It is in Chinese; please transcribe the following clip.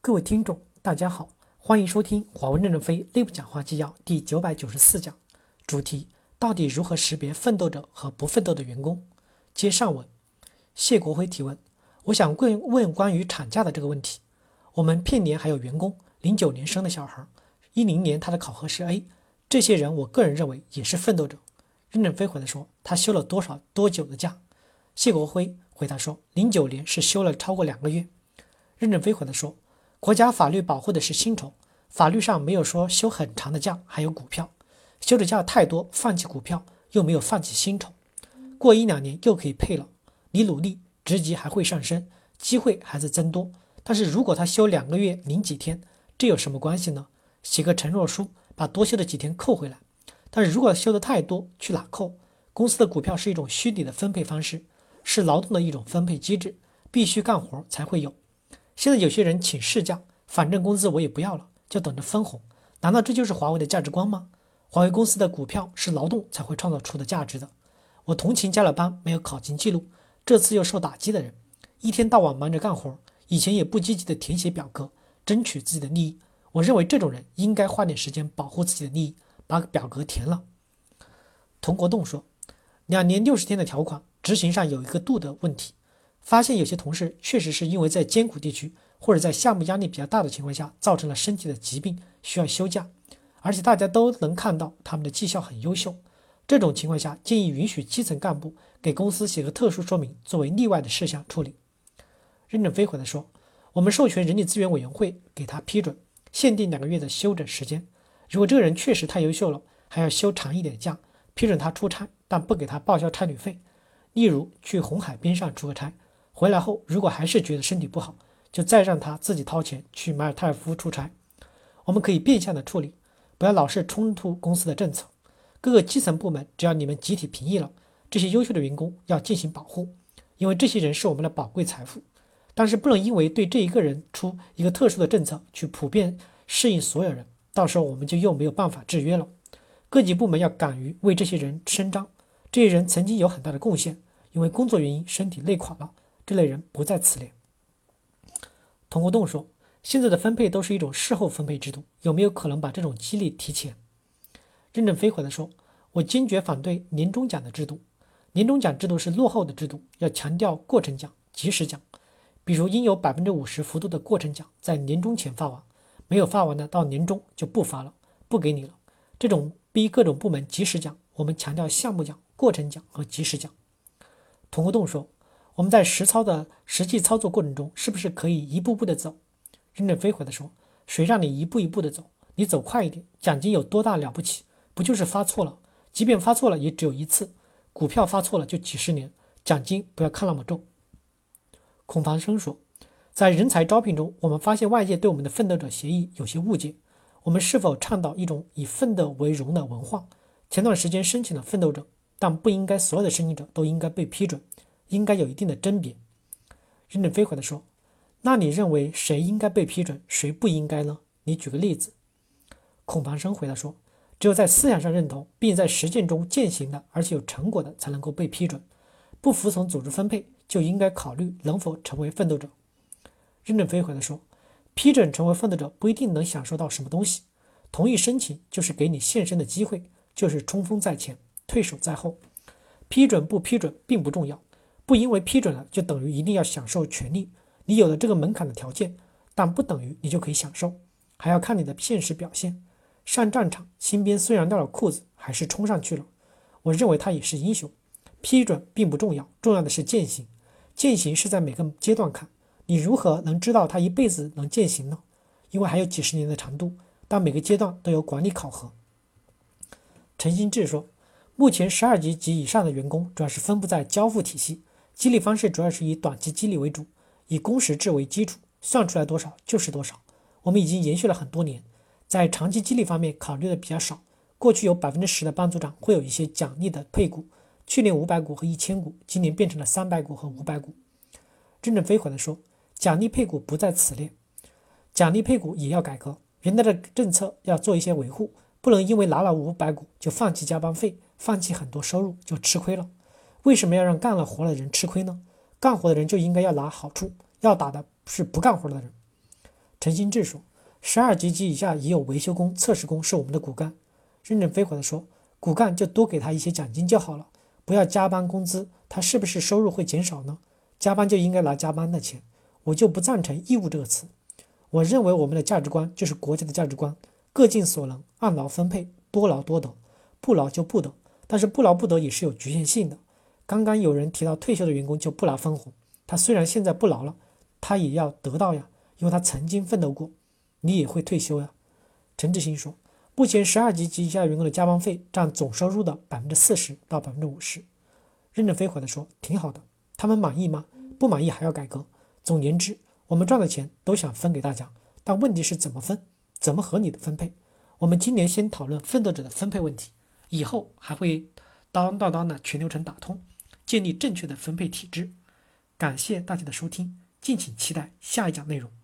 各位听众，大家好，欢迎收听华为任正非内部讲话纪要第九百九十四讲，主题：到底如何识别奋斗者和不奋斗的员工？接上文，谢国辉提问：我想问问关于产假的这个问题。我们片年还有员工，零九年生的小孩，一零年他的考核是 A，这些人我个人认为也是奋斗者。任正非回答说：他休了多少多久的假？谢国辉回答说：零九年是休了超过两个月。任正非回答说。国家法律保护的是薪酬，法律上没有说休很长的假还有股票，休的假太多，放弃股票又没有放弃薪酬，过一两年又可以配了。你努力，职级还会上升，机会还在增多。但是如果他休两个月零几天，这有什么关系呢？写个承诺书，把多休的几天扣回来。但是如果休的太多，去哪扣？公司的股票是一种虚拟的分配方式，是劳动的一种分配机制，必须干活才会有。现在有些人请事假，反正工资我也不要了，就等着分红。难道这就是华为的价值观吗？华为公司的股票是劳动才会创造出的价值的。我同情加了班没有考勤记录，这次又受打击的人，一天到晚忙着干活，以前也不积极的填写表格，争取自己的利益。我认为这种人应该花点时间保护自己的利益，把表格填了。童国栋说，两年六十天的条款执行上有一个度的问题。发现有些同事确实是因为在艰苦地区或者在项目压力比较大的情况下，造成了身体的疾病，需要休假，而且大家都能看到他们的绩效很优秀。这种情况下，建议允许基层干部给公司写个特殊说明，作为例外的事项处理。任正非回答说：“我们授权人力资源委员会给他批准，限定两个月的休整时间。如果这个人确实太优秀了，还要休长一点的假，批准他出差，但不给他报销差旅费。例如去红海边上出个差。”回来后，如果还是觉得身体不好，就再让他自己掏钱去马尔代夫出差。我们可以变相的处理，不要老是冲突公司的政策。各个基层部门，只要你们集体评议了，这些优秀的员工要进行保护，因为这些人是我们的宝贵财富。但是不能因为对这一个人出一个特殊的政策，去普遍适应所有人，到时候我们就又没有办法制约了。各级部门要敢于为这些人伸张，这些人曾经有很大的贡献，因为工作原因身体累垮了。这类人不在此列。童国栋说：“现在的分配都是一种事后分配制度，有没有可能把这种激励提前？”任正非回答说：“我坚决反对年终奖的制度。年终奖制度是落后的制度，要强调过程奖、及时奖。比如应有百分之五十幅度的过程奖在年终前发完，没有发完的到年终就不发了，不给你了。这种逼各种部门及时奖，我们强调项目奖、过程奖和及时奖。”童国栋说。我们在实操的实际操作过程中，是不是可以一步步的走？任正非回答说：“谁让你一步一步的走？你走快一点，奖金有多大了不起？不就是发错了？即便发错了，也只有一次。股票发错了就几十年，奖金不要看那么重。”孔繁生说：“在人才招聘中，我们发现外界对我们的奋斗者协议有些误解。我们是否倡导一种以奋斗为荣的文化？前段时间申请了奋斗者，但不应该所有的申请者都应该被批准。”应该有一定的甄别。任正非回答说：“那你认为谁应该被批准，谁不应该呢？你举个例子。”孔繁生回答说：“只有在思想上认同，并在实践中践行的，而且有成果的，才能够被批准。不服从组织分配，就应该考虑能否成为奋斗者。”任正非回答说：“批准成为奋斗者不一定能享受到什么东西，同意申请就是给你献身的机会，就是冲锋在前，退守在后。批准不批准并不重要。”不因为批准了就等于一定要享受权利，你有了这个门槛的条件，但不等于你就可以享受，还要看你的现实表现。上战场，新兵虽然掉了裤子，还是冲上去了，我认为他也是英雄。批准并不重要，重要的是践行。践行是在每个阶段看，你如何能知道他一辈子能践行呢？因为还有几十年的长度，但每个阶段都有管理考核。陈新志说，目前十二级及以上的员工主要是分布在交付体系。激励方式主要是以短期激励为主，以工时制为基础，算出来多少就是多少。我们已经延续了很多年，在长期激励方面考虑的比较少。过去有百分之十的班组长会有一些奖励的配股，去年五百股和一千股，今年变成了三百股和五百股。任正非回答说，奖励配股不在此列，奖励配股也要改革，原来的政策要做一些维护，不能因为拿了五百股就放弃加班费，放弃很多收入就吃亏了。为什么要让干了活的人吃亏呢？干活的人就应该要拿好处，要打的是不干活的人。陈新志说，十二级及以下已有维修工、测试工是我们的骨干。任正非回答说，骨干就多给他一些奖金就好了，不要加班工资，他是不是收入会减少呢？加班就应该拿加班的钱，我就不赞成义务这个词。我认为我们的价值观就是国家的价值观，各尽所能，按劳分配，多劳多得，不劳就不得。但是不劳不得也是有局限性的。刚刚有人提到退休的员工就不拿分红，他虽然现在不劳了，他也要得到呀，因为他曾经奋斗过。你也会退休呀？陈志新说，目前十二级及以下员工的加班费占总收入的百分之四十到百分之五十。任正非回答说，挺好的。他们满意吗？不满意还要改革。总言之，我们赚的钱都想分给大家，但问题是怎么分，怎么合理的分配。我们今年先讨论奋斗者的分配问题，以后还会当当当的全流程打通，建立正确的分配体制。感谢大家的收听，敬请期待下一讲内容。